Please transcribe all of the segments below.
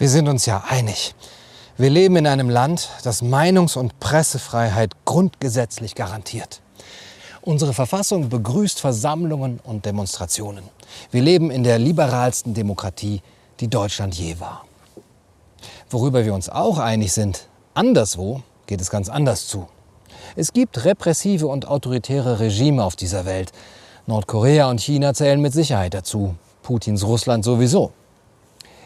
Wir sind uns ja einig. Wir leben in einem Land, das Meinungs- und Pressefreiheit grundgesetzlich garantiert. Unsere Verfassung begrüßt Versammlungen und Demonstrationen. Wir leben in der liberalsten Demokratie, die Deutschland je war. Worüber wir uns auch einig sind, anderswo geht es ganz anders zu. Es gibt repressive und autoritäre Regime auf dieser Welt. Nordkorea und China zählen mit Sicherheit dazu. Putins Russland sowieso.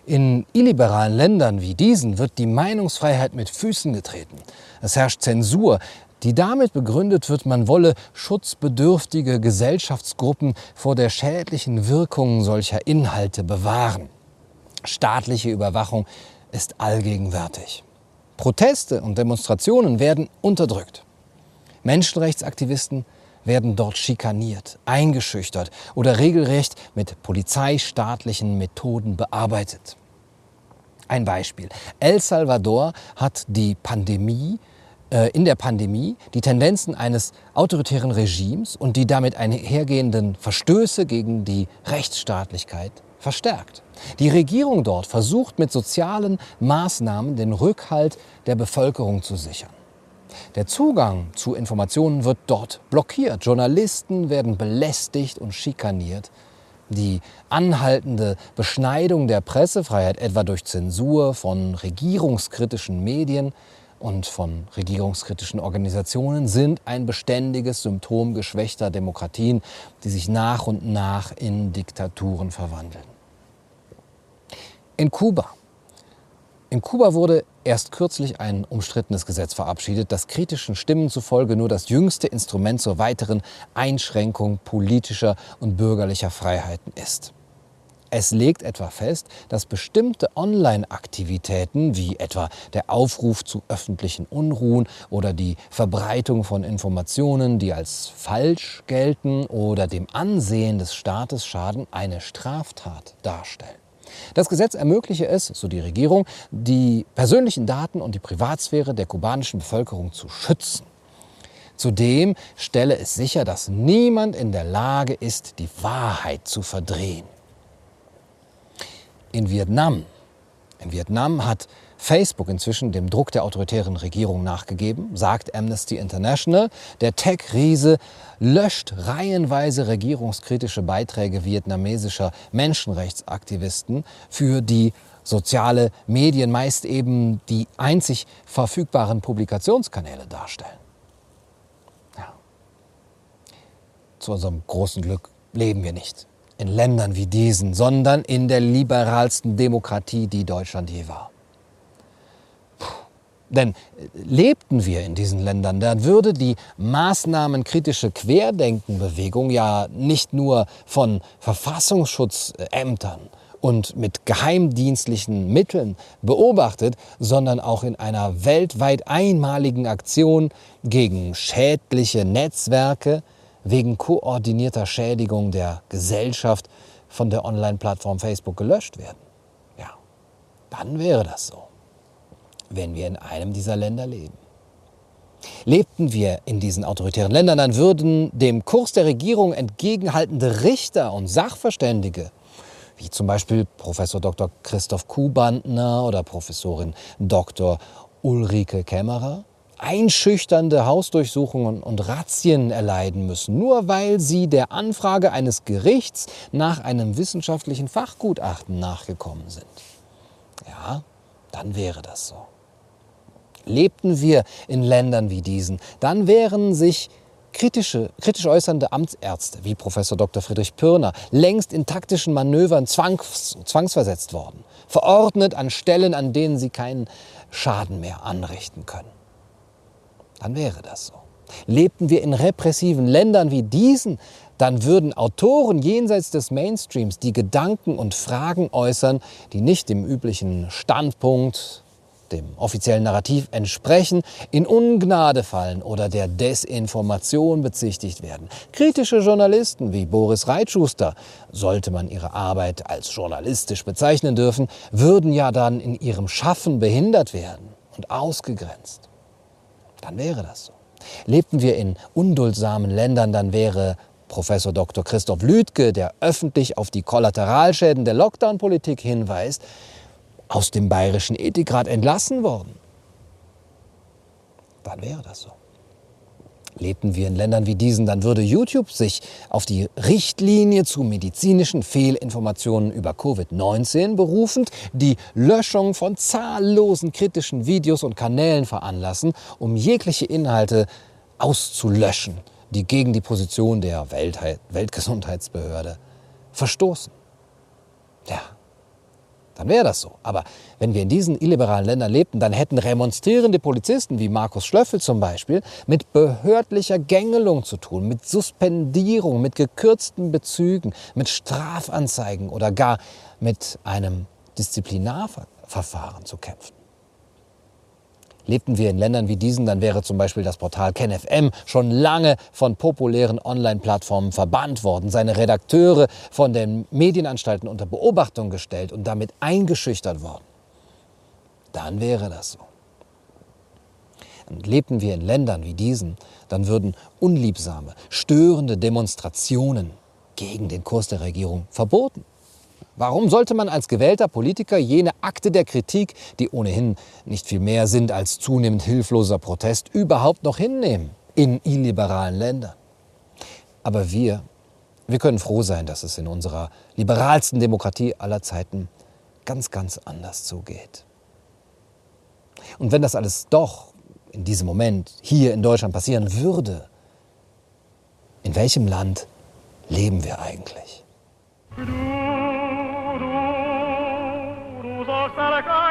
In illiberalen Ländern wie diesen wird die Meinungsfreiheit mit Füßen getreten. Es herrscht Zensur, die damit begründet wird, man wolle schutzbedürftige Gesellschaftsgruppen vor der schädlichen Wirkung solcher Inhalte bewahren. Staatliche Überwachung ist allgegenwärtig. Proteste und Demonstrationen werden unterdrückt. Menschenrechtsaktivisten werden dort schikaniert, eingeschüchtert oder regelrecht mit polizeistaatlichen Methoden bearbeitet. Ein Beispiel. El Salvador hat die Pandemie äh, in der Pandemie die Tendenzen eines autoritären Regimes und die damit einhergehenden Verstöße gegen die Rechtsstaatlichkeit verstärkt. Die Regierung dort versucht mit sozialen Maßnahmen den Rückhalt der Bevölkerung zu sichern. Der Zugang zu Informationen wird dort blockiert. Journalisten werden belästigt und schikaniert. Die anhaltende Beschneidung der Pressefreiheit, etwa durch Zensur von regierungskritischen Medien und von regierungskritischen Organisationen, sind ein beständiges Symptom geschwächter Demokratien, die sich nach und nach in Diktaturen verwandeln. In Kuba in Kuba wurde erst kürzlich ein umstrittenes Gesetz verabschiedet, das kritischen Stimmen zufolge nur das jüngste Instrument zur weiteren Einschränkung politischer und bürgerlicher Freiheiten ist. Es legt etwa fest, dass bestimmte Online-Aktivitäten wie etwa der Aufruf zu öffentlichen Unruhen oder die Verbreitung von Informationen, die als falsch gelten oder dem Ansehen des Staates schaden, eine Straftat darstellen. Das Gesetz ermögliche es, so die Regierung, die persönlichen Daten und die Privatsphäre der kubanischen Bevölkerung zu schützen. Zudem stelle es sicher, dass niemand in der Lage ist, die Wahrheit zu verdrehen. In Vietnam, in Vietnam hat Facebook inzwischen dem Druck der autoritären Regierung nachgegeben, sagt Amnesty International. Der Tech-Riese löscht reihenweise regierungskritische Beiträge vietnamesischer Menschenrechtsaktivisten, für die soziale Medien meist eben die einzig verfügbaren Publikationskanäle darstellen. Ja. Zu unserem großen Glück leben wir nicht in Ländern wie diesen, sondern in der liberalsten Demokratie, die Deutschland je war. Denn äh, lebten wir in diesen Ländern, dann würde die maßnahmenkritische Querdenkenbewegung ja nicht nur von Verfassungsschutzämtern und mit geheimdienstlichen Mitteln beobachtet, sondern auch in einer weltweit einmaligen Aktion gegen schädliche Netzwerke wegen koordinierter Schädigung der Gesellschaft von der Online-Plattform Facebook gelöscht werden. Ja, dann wäre das so wenn wir in einem dieser Länder leben. Lebten wir in diesen autoritären Ländern, dann würden dem Kurs der Regierung entgegenhaltende Richter und Sachverständige, wie zum Beispiel Professor Dr. Christoph Kuhbandner oder Professorin Dr. Ulrike Kämmerer, einschüchternde Hausdurchsuchungen und Razzien erleiden müssen, nur weil sie der Anfrage eines Gerichts nach einem wissenschaftlichen Fachgutachten nachgekommen sind. Ja, dann wäre das so. Lebten wir in Ländern wie diesen, dann wären sich kritische, kritisch äußernde Amtsärzte wie Professor Dr. Friedrich Pürner längst in taktischen Manövern zwangs, zwangsversetzt worden, verordnet an Stellen, an denen sie keinen Schaden mehr anrichten können. Dann wäre das so. Lebten wir in repressiven Ländern wie diesen, dann würden Autoren jenseits des Mainstreams die Gedanken und Fragen äußern, die nicht dem üblichen Standpunkt dem offiziellen Narrativ entsprechen, in Ungnade fallen oder der Desinformation bezichtigt werden. Kritische Journalisten wie Boris Reitschuster, sollte man ihre Arbeit als journalistisch bezeichnen dürfen, würden ja dann in ihrem Schaffen behindert werden und ausgegrenzt. Dann wäre das so. Lebten wir in unduldsamen Ländern, dann wäre Professor Dr. Christoph Lüdke, der öffentlich auf die Kollateralschäden der Lockdown-Politik hinweist, aus dem bayerischen Ethikrat entlassen worden. Dann wäre das so. Lebten wir in Ländern wie diesen, dann würde YouTube sich auf die Richtlinie zu medizinischen Fehlinformationen über Covid-19 berufend die Löschung von zahllosen kritischen Videos und Kanälen veranlassen, um jegliche Inhalte auszulöschen, die gegen die Position der Weltgesundheitsbehörde verstoßen. Ja, dann wäre das so. Aber wenn wir in diesen illiberalen Ländern lebten, dann hätten remonstrierende Polizisten wie Markus Schlöffel zum Beispiel mit behördlicher Gängelung zu tun, mit Suspendierung, mit gekürzten Bezügen, mit Strafanzeigen oder gar mit einem Disziplinarverfahren zu kämpfen. Lebten wir in Ländern wie diesen, dann wäre zum Beispiel das Portal KenFM schon lange von populären Online-Plattformen verbannt worden, seine Redakteure von den Medienanstalten unter Beobachtung gestellt und damit eingeschüchtert worden. Dann wäre das so. Und lebten wir in Ländern wie diesen, dann würden unliebsame, störende Demonstrationen gegen den Kurs der Regierung verboten. Warum sollte man als gewählter Politiker jene Akte der Kritik, die ohnehin nicht viel mehr sind als zunehmend hilfloser Protest, überhaupt noch hinnehmen in illiberalen Ländern? Aber wir, wir können froh sein, dass es in unserer liberalsten Demokratie aller Zeiten ganz, ganz anders zugeht. Und wenn das alles doch in diesem Moment hier in Deutschland passieren würde, in welchem Land leben wir eigentlich? star like